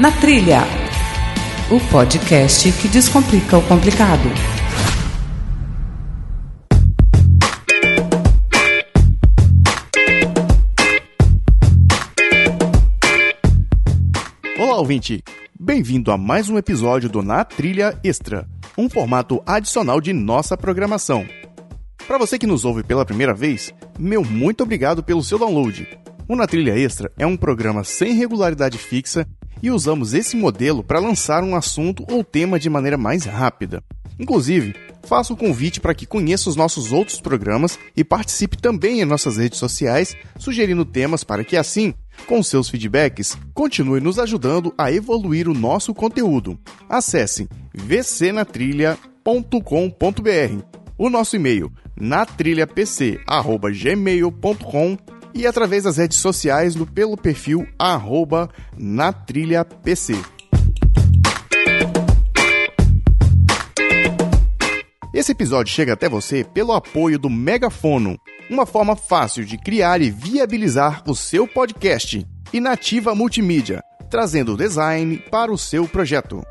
Na Trilha, o podcast que descomplica o complicado. Olá, ouvinte! Bem-vindo a mais um episódio do Na Trilha Extra, um formato adicional de nossa programação. Para você que nos ouve pela primeira vez, meu muito obrigado pelo seu download. O Na Trilha Extra é um programa sem regularidade fixa e usamos esse modelo para lançar um assunto ou tema de maneira mais rápida. Inclusive, faço o convite para que conheça os nossos outros programas e participe também em nossas redes sociais, sugerindo temas para que assim, com seus feedbacks, continue nos ajudando a evoluir o nosso conteúdo. Acesse vcnatrilha.com.br, o nosso e-mail natrilhapc@gmail.com e através das redes sociais no pelo perfil arroba natrilhapc. Esse episódio chega até você pelo apoio do Megafono, uma forma fácil de criar e viabilizar o seu podcast, e Nativa Multimídia, trazendo design para o seu projeto.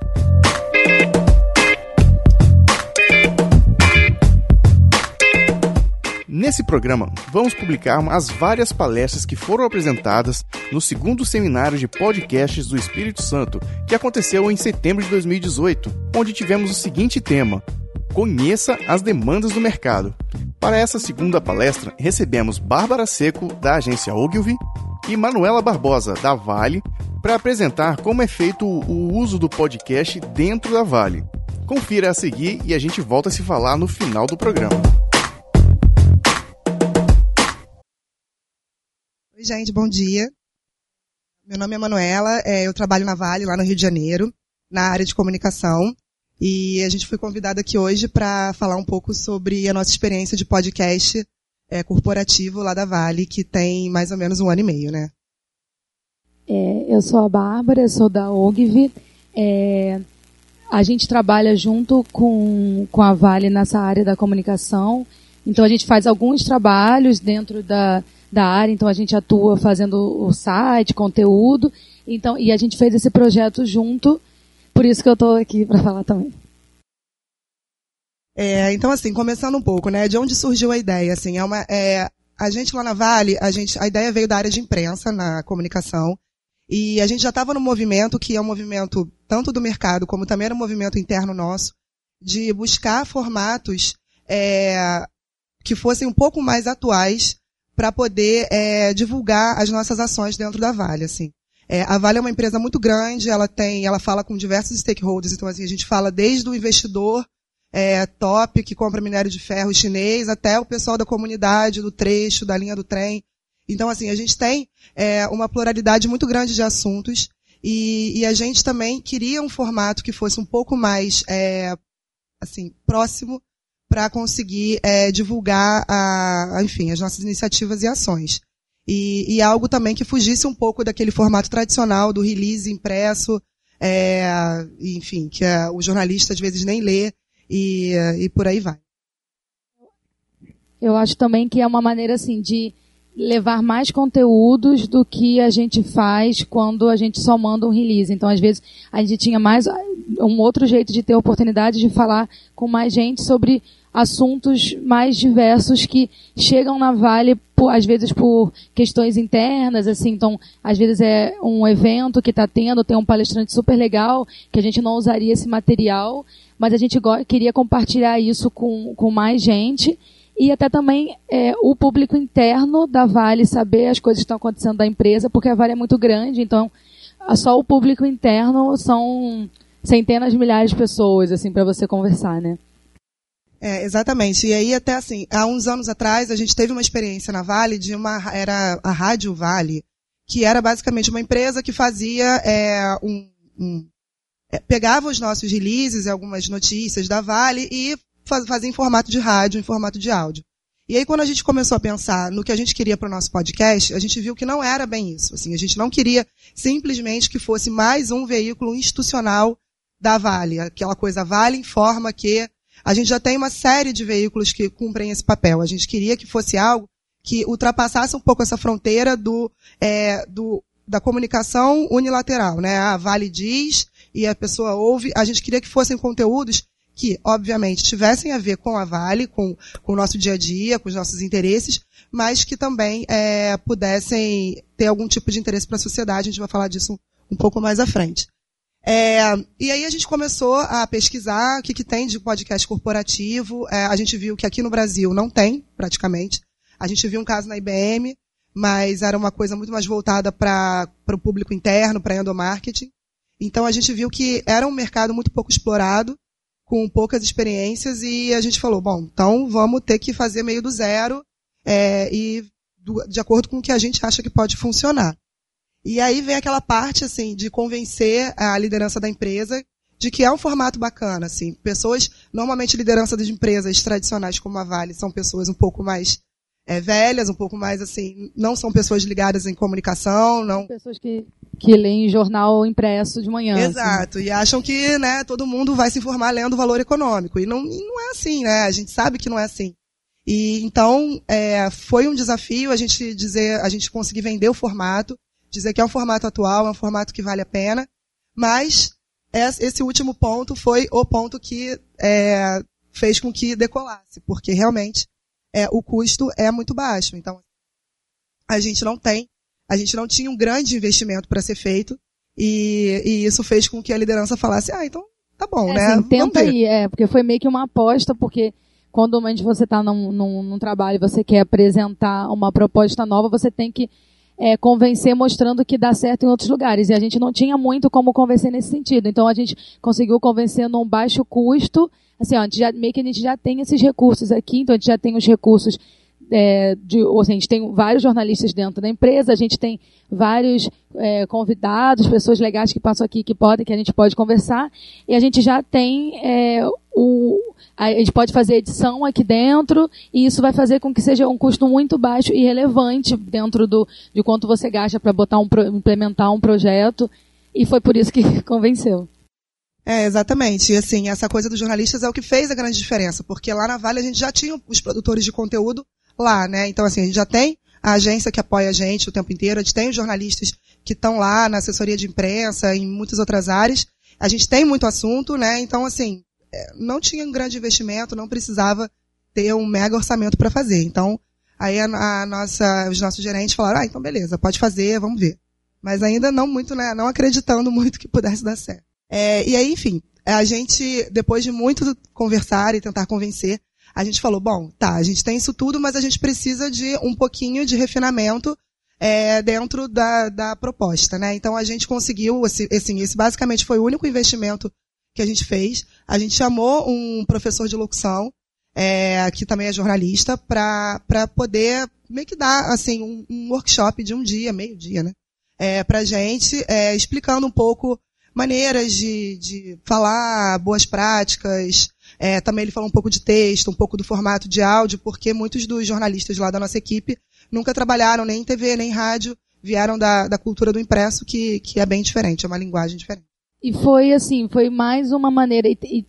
Nesse programa, vamos publicar as várias palestras que foram apresentadas no segundo seminário de podcasts do Espírito Santo, que aconteceu em setembro de 2018, onde tivemos o seguinte tema: Conheça as demandas do mercado. Para essa segunda palestra, recebemos Bárbara Seco, da agência Ogilvy, e Manuela Barbosa, da Vale, para apresentar como é feito o uso do podcast dentro da Vale. Confira a seguir e a gente volta a se falar no final do programa. Oi, gente, bom dia. Meu nome é Manuela, é, eu trabalho na Vale, lá no Rio de Janeiro, na área de comunicação. E a gente foi convidada aqui hoje para falar um pouco sobre a nossa experiência de podcast é, corporativo lá da Vale, que tem mais ou menos um ano e meio, né? É, eu sou a Bárbara, sou da OGV. É, a gente trabalha junto com, com a Vale nessa área da comunicação. Então a gente faz alguns trabalhos dentro da, da área, então a gente atua fazendo o site, conteúdo, então e a gente fez esse projeto junto, por isso que eu estou aqui para falar também. É, então assim, começando um pouco, né, de onde surgiu a ideia, assim, é uma, é, a gente lá na Vale, a gente, a ideia veio da área de imprensa na comunicação, e a gente já estava no movimento que é um movimento tanto do mercado como também era um movimento interno nosso de buscar formatos é, que fossem um pouco mais atuais para poder é, divulgar as nossas ações dentro da Vale, assim. É, a Vale é uma empresa muito grande, ela tem, ela fala com diversos stakeholders, então assim, a gente fala desde o investidor é, top que compra minério de ferro chinês até o pessoal da comunidade, do trecho, da linha do trem. Então assim, a gente tem é, uma pluralidade muito grande de assuntos e, e, a gente também queria um formato que fosse um pouco mais é, assim próximo para conseguir é, divulgar a, enfim, as nossas iniciativas e ações. E, e, algo também que fugisse um pouco daquele formato tradicional do release impresso, é, enfim, que é, o jornalista às vezes nem lê e, e por aí vai. Eu acho também que é uma maneira assim de levar mais conteúdos do que a gente faz quando a gente só manda um release. Então, às vezes, a gente tinha mais um outro jeito de ter oportunidade de falar com mais gente sobre assuntos mais diversos que chegam na Vale, por, às vezes por questões internas, assim, então, às vezes é um evento que está tendo, tem um palestrante super legal, que a gente não usaria esse material, mas a gente queria compartilhar isso com, com mais gente, e até também é, o público interno da Vale saber as coisas que estão acontecendo da empresa, porque a Vale é muito grande, então, só o público interno são centenas de milhares de pessoas, assim, para você conversar, né? É, exatamente. E aí, até assim, há uns anos atrás, a gente teve uma experiência na Vale de uma, era a Rádio Vale, que era basicamente uma empresa que fazia é, um, um é, pegava os nossos releases, algumas notícias da Vale e faz, fazia em formato de rádio, em formato de áudio. E aí, quando a gente começou a pensar no que a gente queria para o nosso podcast, a gente viu que não era bem isso. Assim, a gente não queria simplesmente que fosse mais um veículo institucional da Vale. Aquela coisa, Vale informa que a gente já tem uma série de veículos que cumprem esse papel. A gente queria que fosse algo que ultrapassasse um pouco essa fronteira do, é, do da comunicação unilateral, né? A Vale diz e a pessoa ouve. A gente queria que fossem conteúdos que, obviamente, tivessem a ver com a Vale, com, com o nosso dia a dia, com os nossos interesses, mas que também é, pudessem ter algum tipo de interesse para a sociedade. A gente vai falar disso um pouco mais à frente. É, e aí a gente começou a pesquisar o que, que tem de podcast corporativo. É, a gente viu que aqui no Brasil não tem, praticamente. A gente viu um caso na IBM, mas era uma coisa muito mais voltada para o público interno, para endomarketing. Então a gente viu que era um mercado muito pouco explorado, com poucas experiências, e a gente falou, bom, então vamos ter que fazer meio do zero é, e do, de acordo com o que a gente acha que pode funcionar. E aí vem aquela parte, assim, de convencer a liderança da empresa de que é um formato bacana, assim. Pessoas, normalmente liderança de empresas tradicionais como a Vale, são pessoas um pouco mais é, velhas, um pouco mais, assim, não são pessoas ligadas em comunicação, não... Pessoas que, que leem jornal impresso de manhã. Assim. Exato, assim. e acham que, né, todo mundo vai se informar lendo o valor econômico. E não, e não é assim, né, a gente sabe que não é assim. E então, é, foi um desafio a gente dizer, a gente conseguir vender o formato, dizer que é um formato atual, é um formato que vale a pena, mas esse último ponto foi o ponto que é, fez com que decolasse, porque realmente é, o custo é muito baixo. Então, a gente não tem, a gente não tinha um grande investimento para ser feito, e, e, isso fez com que a liderança falasse, ah, então tá bom, é, né? Assim, tenta aí, é, porque foi meio que uma aposta, porque quando você está num, num, num trabalho e você quer apresentar uma proposta nova, você tem que é, convencer mostrando que dá certo em outros lugares. E a gente não tinha muito como convencer nesse sentido. Então a gente conseguiu convencer num baixo custo. Assim, ó, já, meio que a gente já tem esses recursos aqui, então a gente já tem os recursos é, de, ou a gente tem vários jornalistas dentro da empresa, a gente tem vários é, convidados, pessoas legais que passam aqui que podem, que a gente pode conversar, e a gente já tem é, o, a gente pode fazer edição aqui dentro e isso vai fazer com que seja um custo muito baixo e relevante dentro do, de quanto você gasta para botar um, implementar um projeto. E foi por isso que convenceu. É, exatamente. E assim, essa coisa dos jornalistas é o que fez a grande diferença, porque lá na Vale a gente já tinha os produtores de conteúdo lá, né? Então assim, a gente já tem a agência que apoia a gente o tempo inteiro, a gente tem os jornalistas que estão lá na assessoria de imprensa, em muitas outras áreas. A gente tem muito assunto, né? Então assim, é, não tinha um grande investimento, não precisava ter um mega orçamento para fazer. Então, aí a, a, nossa, os nossos gerentes falaram, ah, então beleza, pode fazer, vamos ver. Mas ainda não muito, né, não acreditando muito que pudesse dar certo. É, e aí, enfim, a gente, depois de muito conversar e tentar convencer, a gente falou, bom, tá, a gente tem isso tudo, mas a gente precisa de um pouquinho de refinamento é, dentro da, da proposta, né? Então a gente conseguiu, assim, esse basicamente foi o único investimento que a gente fez. A gente chamou um professor de locução, é, que também é jornalista, para poder meio que dar assim, um, um workshop de um dia, meio dia, né? É, pra gente, é, explicando um pouco maneiras de, de falar, boas práticas. É, também ele falou um pouco de texto, um pouco do formato de áudio, porque muitos dos jornalistas lá da nossa equipe nunca trabalharam nem em TV, nem em rádio, vieram da, da cultura do impresso, que, que é bem diferente, é uma linguagem diferente. E foi assim, foi mais uma maneira. E, e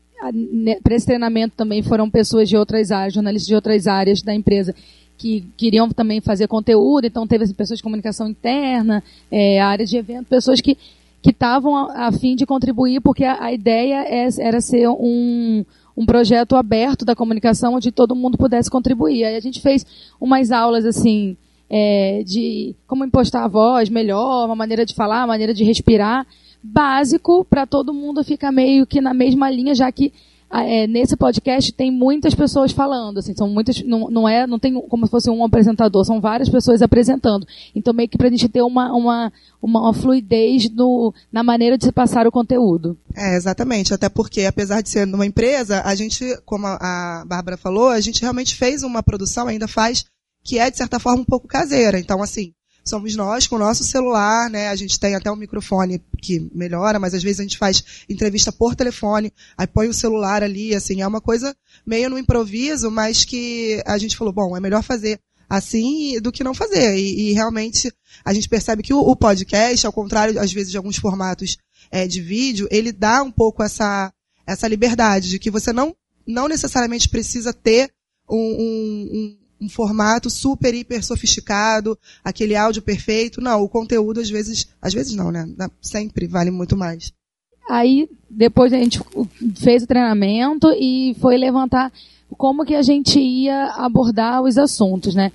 para esse treinamento também foram pessoas de outras áreas, jornalistas de outras áreas da empresa que queriam também fazer conteúdo, então teve assim, pessoas de comunicação interna, é, de evento, pessoas que que estavam a, a, fim de contribuir, porque a, a ideia é, era ser um, um projeto aberto da comunicação onde todo mundo pudesse contribuir. Aí a gente fez umas aulas assim é, de como impostar a voz melhor, uma maneira de falar, uma maneira de respirar básico para todo mundo ficar meio que na mesma linha, já que é, nesse podcast tem muitas pessoas falando, assim, são muitas, não, não é, não tem como se fosse um apresentador, são várias pessoas apresentando. Então meio que para a gente ter uma, uma, uma, fluidez no, na maneira de se passar o conteúdo. É, exatamente, até porque apesar de ser numa empresa, a gente, como a Bárbara falou, a gente realmente fez uma produção, ainda faz, que é de certa forma um pouco caseira. Então assim, somos nós com o nosso celular, né? A gente tem até um microfone que melhora, mas às vezes a gente faz entrevista por telefone, aí põe o celular ali, assim, é uma coisa meio no improviso, mas que a gente falou, bom, é melhor fazer assim do que não fazer. E, e realmente a gente percebe que o, o, podcast, ao contrário, às vezes, de alguns formatos é, de vídeo, ele dá um pouco essa, essa liberdade de que você não, não necessariamente precisa ter um, um, um um formato super, hiper sofisticado, aquele áudio perfeito. Não, o conteúdo às vezes, às vezes não, né? Sempre vale muito mais. Aí, depois a gente fez o treinamento e foi levantar como que a gente ia abordar os assuntos, né?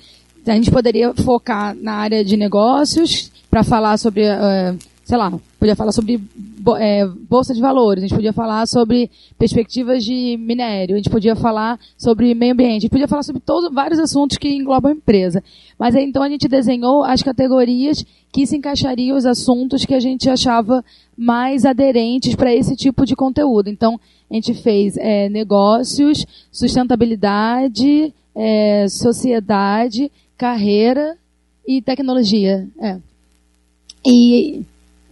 A gente poderia focar na área de negócios para falar sobre, uh, sei lá, podia falar sobre é, bolsa de valores, a gente podia falar sobre perspectivas de minério, a gente podia falar sobre meio ambiente, a gente podia falar sobre todos vários assuntos que englobam a empresa. Mas então a gente desenhou as categorias que se encaixariam os assuntos que a gente achava mais aderentes para esse tipo de conteúdo. Então a gente fez é, negócios, sustentabilidade, é, sociedade, carreira e tecnologia. É. E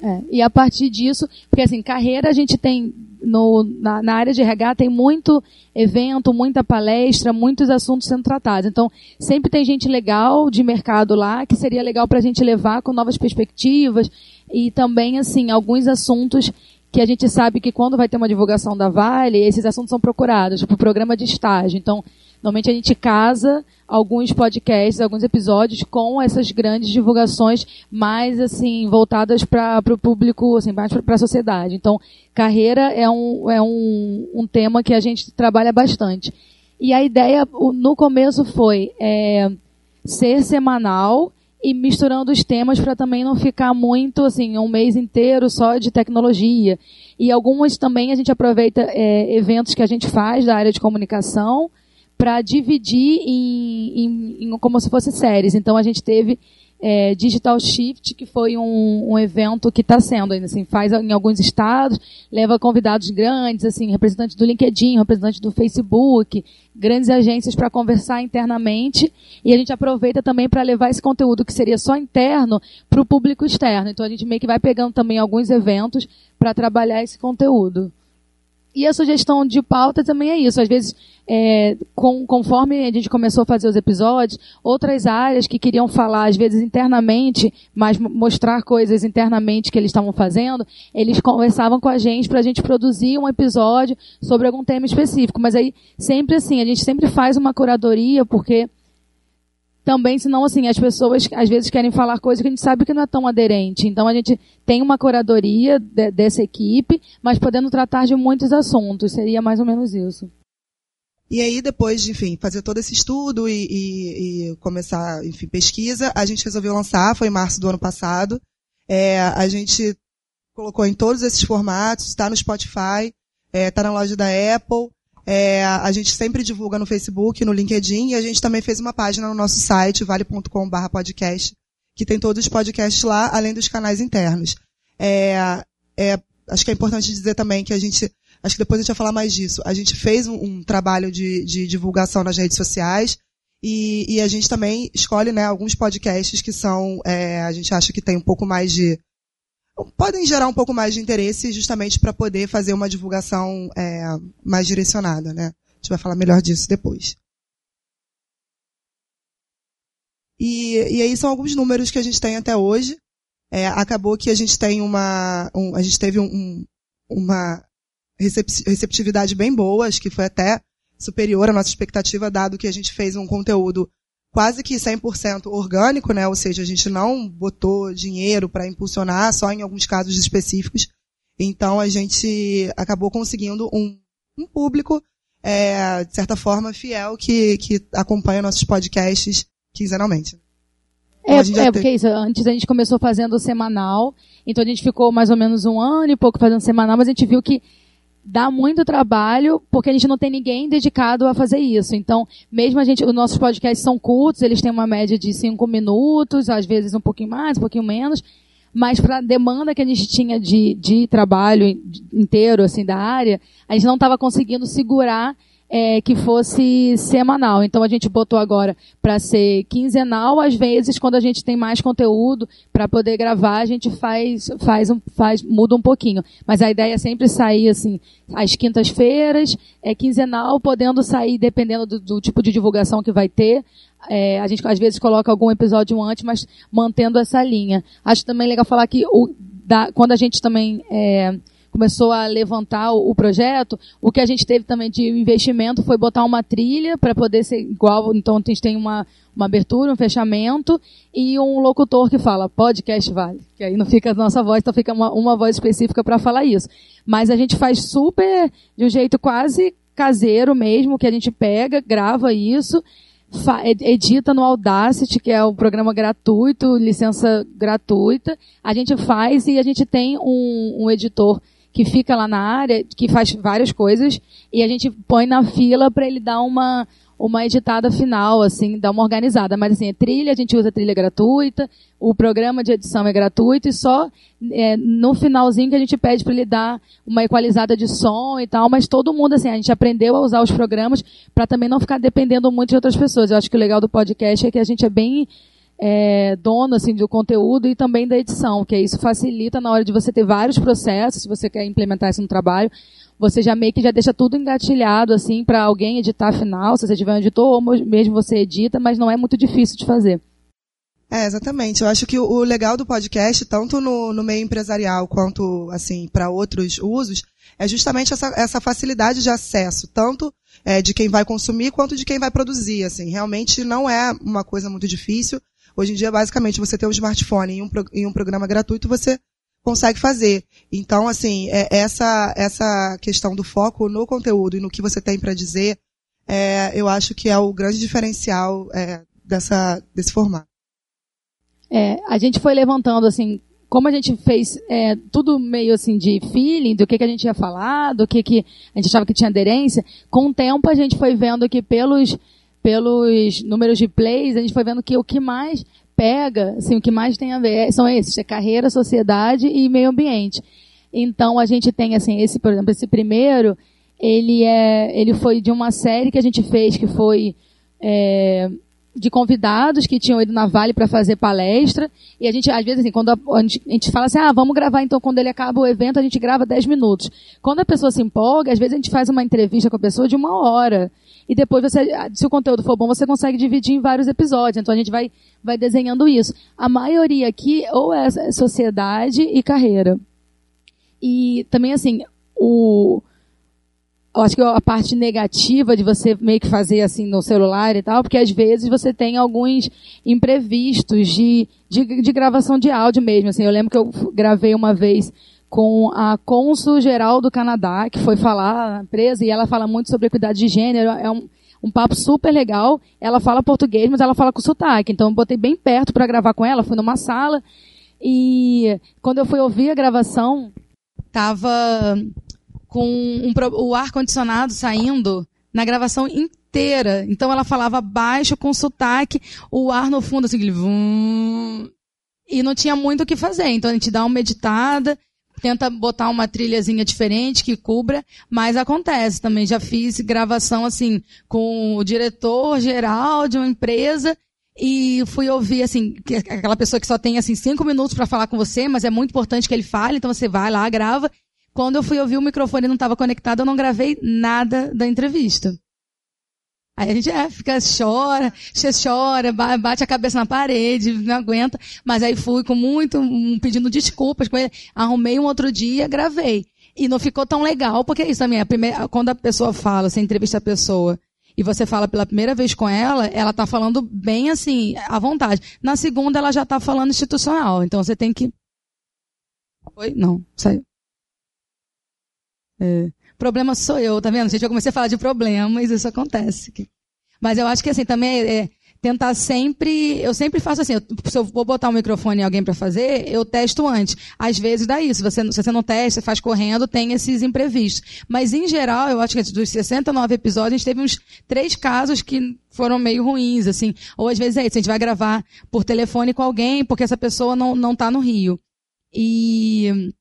é, e a partir disso, porque assim, carreira a gente tem no, na, na, área de RH tem muito evento, muita palestra, muitos assuntos sendo tratados. Então, sempre tem gente legal de mercado lá que seria legal para a gente levar com novas perspectivas e também, assim, alguns assuntos que a gente sabe que quando vai ter uma divulgação da Vale, esses assuntos são procurados, tipo programa de estágio. Então, Normalmente a gente casa alguns podcasts, alguns episódios com essas grandes divulgações mais assim voltadas para o público, assim, mais para a sociedade. Então, carreira é um, é um, um tema que a gente trabalha bastante. E a ideia no começo foi é, ser semanal e misturando os temas para também não ficar muito assim um mês inteiro só de tecnologia. E algumas também a gente aproveita é, eventos que a gente faz da área de comunicação para dividir em, em, em, como se fosse séries. Então a gente teve é, Digital Shift, que foi um, um evento que está sendo assim, faz em alguns estados, leva convidados grandes, assim, representantes do LinkedIn, representantes do Facebook, grandes agências para conversar internamente, e a gente aproveita também para levar esse conteúdo que seria só interno para o público externo. Então a gente meio que vai pegando também alguns eventos para trabalhar esse conteúdo. E a sugestão de pauta também é isso. Às vezes, é, com, conforme a gente começou a fazer os episódios, outras áreas que queriam falar, às vezes internamente, mas mostrar coisas internamente que eles estavam fazendo, eles conversavam com a gente para a gente produzir um episódio sobre algum tema específico. Mas aí, sempre assim, a gente sempre faz uma curadoria, porque também, senão, assim, as pessoas às vezes querem falar coisas que a gente sabe que não é tão aderente. Então, a gente tem uma curadoria de, dessa equipe, mas podendo tratar de muitos assuntos. Seria mais ou menos isso. E aí, depois de, enfim, fazer todo esse estudo e, e, e começar, enfim, pesquisa, a gente resolveu lançar, foi em março do ano passado. É, a gente colocou em todos esses formatos, está no Spotify, está é, tá na loja da Apple, é, a gente sempre divulga no Facebook, no LinkedIn, e a gente também fez uma página no nosso site, vale.com.br podcast, que tem todos os podcasts lá, além dos canais internos. É, é, acho que é importante dizer também que a gente, acho que depois a gente vai falar mais disso, a gente fez um, um trabalho de, de, divulgação nas redes sociais, e, e, a gente também escolhe né, alguns podcasts que são, é, a gente acha que tem um pouco mais de podem gerar um pouco mais de interesse justamente para poder fazer uma divulgação é, mais direcionada, né? A gente vai falar melhor disso depois. E, e aí são alguns números que a gente tem até hoje. É, acabou que a gente tem uma, um, a gente teve um, uma receptividade bem boa, acho que foi até superior à nossa expectativa, dado que a gente fez um conteúdo quase que 100% orgânico, né? Ou seja, a gente não botou dinheiro para impulsionar, só em alguns casos específicos. Então a gente acabou conseguindo um, um público, é, de certa forma, fiel que, que acompanha nossos podcasts quinzenalmente. É, é porque isso, antes a gente começou fazendo semanal, então a gente ficou mais ou menos um ano e pouco fazendo semanal, mas a gente viu que dá muito trabalho porque a gente não tem ninguém dedicado a fazer isso. Então, mesmo a gente, os nossos podcasts são curtos, eles têm uma média de cinco minutos, às vezes um pouquinho mais, um pouquinho menos, mas para a demanda que a gente tinha de, de trabalho inteiro, assim, da área, a gente não estava conseguindo segurar é, que fosse semanal. Então a gente botou agora para ser quinzenal, às vezes quando a gente tem mais conteúdo para poder gravar, a gente faz, faz, um, faz, muda um pouquinho. Mas a ideia é sempre sair assim, às quintas-feiras, é quinzenal, podendo sair dependendo do, do tipo de divulgação que vai ter. É, a gente às vezes coloca algum episódio antes, mas mantendo essa linha. Acho também legal falar que o, da, quando a gente também é, começou a levantar o, projeto, o que a gente teve também de investimento foi botar uma trilha para poder ser igual. Então a gente tem uma, uma abertura, um fechamento e um locutor que fala podcast vale. Que aí não fica a nossa voz, então fica uma, uma voz específica para falar isso. Mas a gente faz super de um jeito quase caseiro mesmo, que a gente pega, grava isso edita no Audacity, que é o programa gratuito, licença gratuita. A gente faz e a gente tem um, um editor que fica lá na área, que faz várias coisas, e a gente põe na fila para ele dar uma, uma editada final, assim, dar uma organizada. Mas assim, é trilha, a gente usa trilha gratuita, o programa de edição é gratuito e só é, no finalzinho que a gente pede para ele dar uma equalizada de som e tal, mas todo mundo, assim, a gente aprendeu a usar os programas para também não ficar dependendo muito de outras pessoas. Eu acho que o legal do podcast é que a gente é bem é, dono assim do conteúdo e também da edição, que isso facilita na hora de você ter vários processos, se você quer implementar isso no trabalho, você já meio que já deixa tudo engatilhado assim para alguém editar final, se você tiver um editor ou mesmo você edita, mas não é muito difícil de fazer. É, exatamente. Eu acho que o legal do podcast, tanto no, no meio empresarial quanto assim para outros usos, é justamente essa, essa facilidade de acesso, tanto é, de quem vai consumir quanto de quem vai produzir. Assim, realmente não é uma coisa muito difícil. Hoje em dia, basicamente, você tem um smartphone e um, e um programa gratuito, você consegue fazer. Então, assim, é, essa, essa questão do foco no conteúdo e no que você tem para dizer, é, eu acho que é o grande diferencial é, dessa, desse formato. É, a gente foi levantando, assim, como a gente fez é, tudo meio assim de feeling, do que, que a gente ia falar, do que, que a gente achava que tinha aderência, com o tempo a gente foi vendo que pelos, pelos números de plays, a gente foi vendo que o que mais pega, assim, o que mais tem a ver são esses, é carreira, sociedade e meio ambiente. Então a gente tem assim, esse, por exemplo, esse primeiro, ele é, ele foi de uma série que a gente fez que foi é, de convidados que tinham ido na Vale para fazer palestra. E a gente, às vezes, assim, quando a, a, gente, a, gente, fala assim, ah, vamos gravar, então quando ele acaba o evento, a gente grava 10 minutos. Quando a pessoa se empolga, às vezes a gente faz uma entrevista com a pessoa de uma hora. E depois você, se o conteúdo for bom, você consegue dividir em vários episódios. Então a gente vai, vai desenhando isso. A maioria aqui, ou é sociedade e carreira. E também, assim, o, eu acho que a parte negativa de você meio que fazer assim no celular e tal, porque às vezes você tem alguns imprevistos de, de, de gravação de áudio mesmo. Assim, eu lembro que eu gravei uma vez com a cônsul geral do Canadá, que foi falar na empresa, e ela fala muito sobre equidade de gênero, é um, um papo super legal. Ela fala português, mas ela fala com sotaque. Então eu botei bem perto para gravar com ela, fui numa sala, e quando eu fui ouvir a gravação, tava com um, o ar-condicionado saindo na gravação inteira. Então ela falava baixo, com sotaque, o ar no fundo, assim, e não tinha muito o que fazer. Então a gente dá uma editada, tenta botar uma trilhazinha diferente que cubra, mas acontece também. Já fiz gravação assim com o diretor geral de uma empresa e fui ouvir assim aquela pessoa que só tem assim cinco minutos para falar com você, mas é muito importante que ele fale, então você vai lá, grava quando eu fui ouvir o microfone não estava conectado, eu não gravei nada da entrevista. Aí a gente é, fica, chora, chora, bate a cabeça na parede, não aguenta. Mas aí fui com muito, pedindo desculpas com ele. Arrumei um outro dia, gravei. E não ficou tão legal, porque é isso também. A primeira, quando a pessoa fala, você entrevista a pessoa, e você fala pela primeira vez com ela, ela está falando bem assim, à vontade. Na segunda, ela já está falando institucional. Então você tem que. Oi? Não, saiu. É. Problema sou eu, tá vendo? Gente, eu comecei a falar de problemas, isso acontece. Mas eu acho que assim, também é, é tentar sempre, eu sempre faço assim, eu, se eu vou botar um microfone em alguém para fazer, eu testo antes. Às vezes dá isso, você, se você não testa, faz correndo, tem esses imprevistos. Mas em geral, eu acho que dos 69 episódios, a gente teve uns três casos que foram meio ruins, assim. Ou às vezes é isso, a gente vai gravar por telefone com alguém, porque essa pessoa não, não tá no Rio. E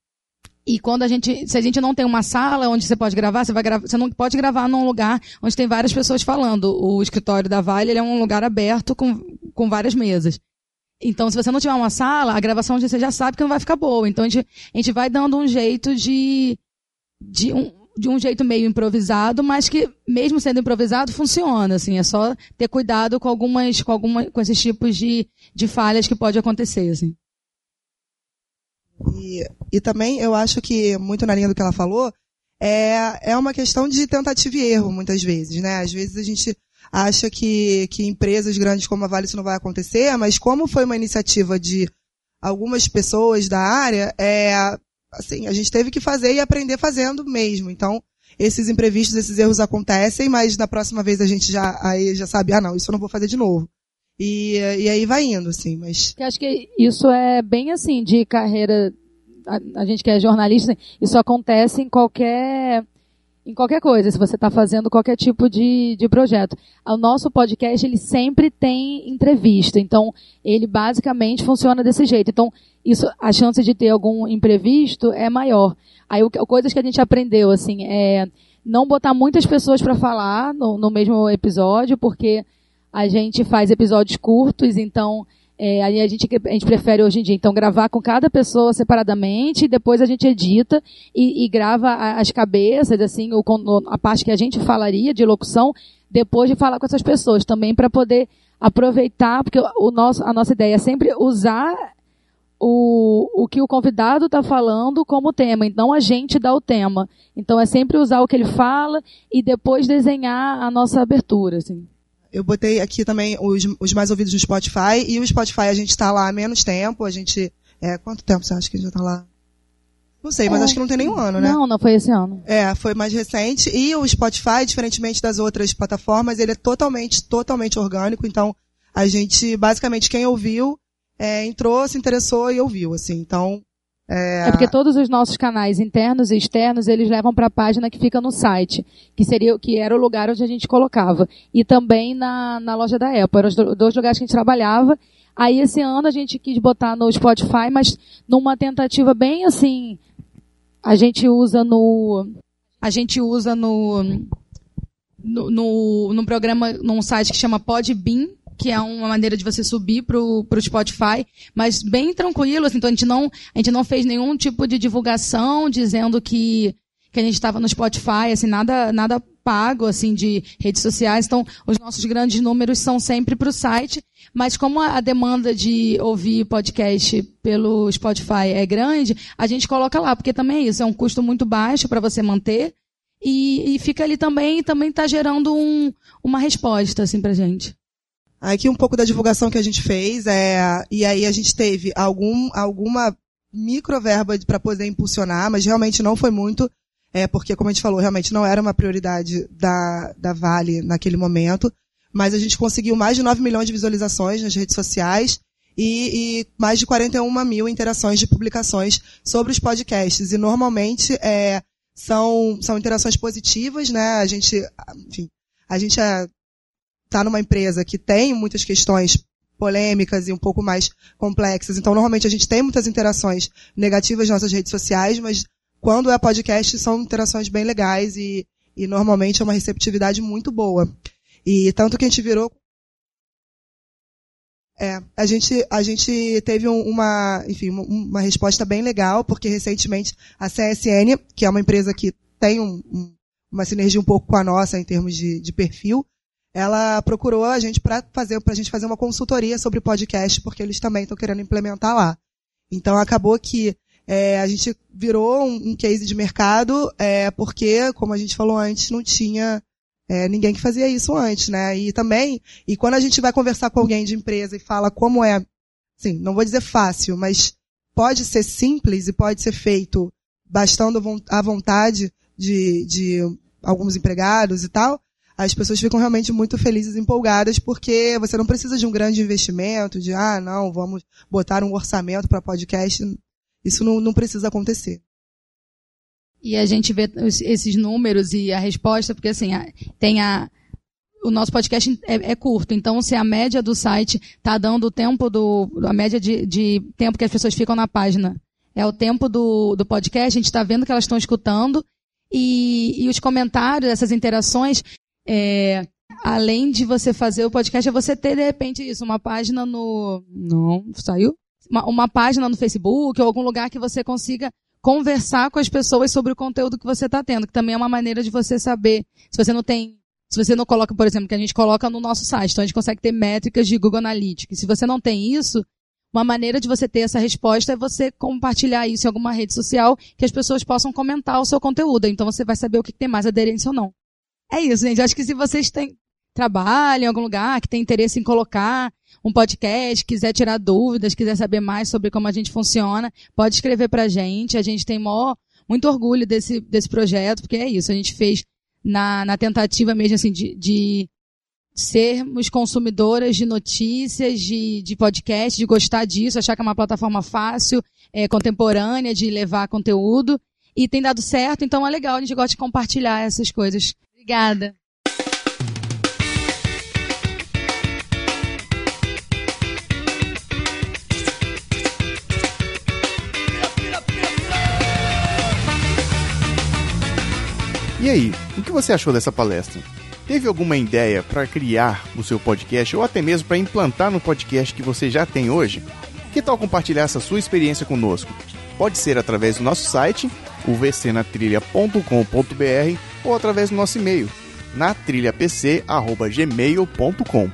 e quando a gente, se a gente não tem uma sala onde você pode gravar, você vai gravar, você não pode gravar num lugar onde tem várias pessoas falando. O escritório da Vale é um lugar aberto com, com várias mesas. Então, se você não tiver uma sala, a gravação você já sabe que não vai ficar boa. Então, a gente, a gente vai dando um jeito de, de um, de um jeito meio improvisado, mas que mesmo sendo improvisado funciona, assim, é só ter cuidado com algumas, com alguma, com esses tipos de, de falhas que pode acontecer, assim. E, e também eu acho que, muito na linha do que ela falou, é, é uma questão de tentativa e erro, muitas vezes, né? Às vezes a gente acha que, que empresas grandes como a Vale isso não vai acontecer, mas como foi uma iniciativa de algumas pessoas da área, é, assim, a gente teve que fazer e aprender fazendo mesmo. Então, esses imprevistos, esses erros acontecem, mas na próxima vez a gente já, aí já sabe, ah não, isso eu não vou fazer de novo. E, e aí vai indo, assim, mas... Eu acho que isso é bem assim, de carreira, a, a gente que é jornalista, isso acontece em qualquer em qualquer coisa, se você está fazendo qualquer tipo de, de projeto. O nosso podcast, ele sempre tem entrevista, então ele basicamente funciona desse jeito. Então, isso, a chance de ter algum imprevisto é maior. Aí, o, coisas que a gente aprendeu, assim, é não botar muitas pessoas para falar no, no mesmo episódio, porque a gente faz episódios curtos, então é, aí a gente, a gente prefere hoje em dia, então, gravar com cada pessoa separadamente, depois a gente edita e, e grava as cabeças, assim, o, a parte que a gente falaria de locução, depois de falar com essas pessoas, também para poder aproveitar, porque o nosso, a nossa ideia é sempre usar o, o que o convidado está falando como tema, então a gente dá o tema. Então é sempre usar o que ele fala e depois desenhar a nossa abertura, assim. Eu botei aqui também os, os mais ouvidos no Spotify. E o Spotify a gente está lá há menos tempo. A gente. É, quanto tempo você acha que a gente já está lá? Não sei, mas é, acho que não tem nenhum ano, né? Não, não foi esse ano. É, foi mais recente. E o Spotify, diferentemente das outras plataformas, ele é totalmente, totalmente orgânico. Então, a gente, basicamente, quem ouviu, é, entrou, se interessou e ouviu, assim. Então, é... é... porque todos os nossos canais internos e externos, eles levam para a página que fica no site, que seria que era o lugar onde a gente colocava. E também na, na loja da Apple. Eram os dois lugares que a gente trabalhava. Aí esse ano a gente quis botar no Spotify, mas numa tentativa bem assim, a gente usa no a gente usa no no, no, no programa, num site que chama Podbean, que é uma maneira de você subir pro, pro Spotify, mas bem tranquilo, assim, então a gente não, a gente não fez nenhum tipo de divulgação dizendo que, que a gente estava no Spotify, assim, nada, nada pago, assim, de redes sociais, então os nossos grandes números são sempre pro site, mas como a demanda de ouvir podcast pelo Spotify é grande, a gente coloca lá, porque também é isso, é um custo muito baixo para você manter, e, e, fica ali também, também está gerando um, uma resposta, assim, pra gente. Aqui um pouco da divulgação que a gente fez, é, e aí a gente teve algum, alguma microverba para poder impulsionar, mas realmente não foi muito, é, porque como a gente falou, realmente não era uma prioridade da, da Vale naquele momento, mas a gente conseguiu mais de 9 milhões de visualizações nas redes sociais e, e mais de 41 mil interações de publicações sobre os podcasts. E normalmente é, são, são interações positivas, né? A gente, enfim, a gente é, está numa empresa que tem muitas questões polêmicas e um pouco mais complexas. Então, normalmente a gente tem muitas interações negativas nas nossas redes sociais, mas quando é podcast são interações bem legais e, e normalmente é uma receptividade muito boa. E tanto que a gente virou é, a gente, a gente teve uma, enfim, uma resposta bem legal, porque recentemente a CSN, que é uma empresa que tem um, um, uma sinergia um pouco com a nossa em termos de, de perfil, ela procurou a gente para fazer para a gente fazer uma consultoria sobre podcast, porque eles também estão querendo implementar lá. Então acabou que é, a gente virou um, um case de mercado, é, porque, como a gente falou antes, não tinha é, ninguém que fazia isso antes, né? E também, e quando a gente vai conversar com alguém de empresa e fala como é, sim, não vou dizer fácil, mas pode ser simples e pode ser feito bastando à vontade de, de alguns empregados e tal, as pessoas ficam realmente muito felizes empolgadas porque você não precisa de um grande investimento, de ah, não, vamos botar um orçamento para podcast. Isso não, não precisa acontecer. E a gente vê esses números e a resposta, porque assim, tem a, o nosso podcast é, é, curto, então se a média do site está dando o tempo do, a média de, de, tempo que as pessoas ficam na página é o tempo do, do podcast, a gente está vendo que elas estão escutando e, e os comentários, essas interações, é, além de você fazer o podcast, é você ter, de repente, isso, uma página no. Não, saiu? Uma, uma página no Facebook ou algum lugar que você consiga conversar com as pessoas sobre o conteúdo que você está tendo, que também é uma maneira de você saber. Se você não tem. Se você não coloca, por exemplo, que a gente coloca no nosso site, então a gente consegue ter métricas de Google Analytics. Se você não tem isso, uma maneira de você ter essa resposta é você compartilhar isso em alguma rede social que as pessoas possam comentar o seu conteúdo. Então você vai saber o que tem mais aderência ou não. É isso, gente. Acho que se vocês têm trabalho em algum lugar, que tem interesse em colocar um podcast, quiser tirar dúvidas, quiser saber mais sobre como a gente funciona, pode escrever pra gente. A gente tem maior, muito orgulho desse, desse projeto, porque é isso. A gente fez na, na tentativa mesmo assim de, de sermos consumidoras de notícias, de, de podcast, de gostar disso, achar que é uma plataforma fácil, é, contemporânea de levar conteúdo. E tem dado certo, então é legal, a gente gosta de compartilhar essas coisas. Obrigada. E aí, o que você achou dessa palestra? Teve alguma ideia para criar o seu podcast ou até mesmo para implantar no podcast que você já tem hoje? Que tal compartilhar essa sua experiência conosco? Pode ser através do nosso site, o vcnatrilha.com.br ou através do nosso e-mail, natrilhapc@gmail.com.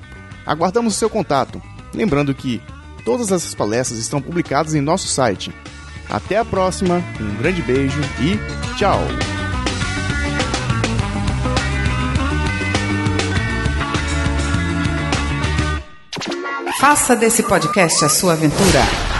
Aguardamos o seu contato. Lembrando que todas essas palestras estão publicadas em nosso site. Até a próxima, um grande beijo e tchau! Faça desse podcast a sua aventura.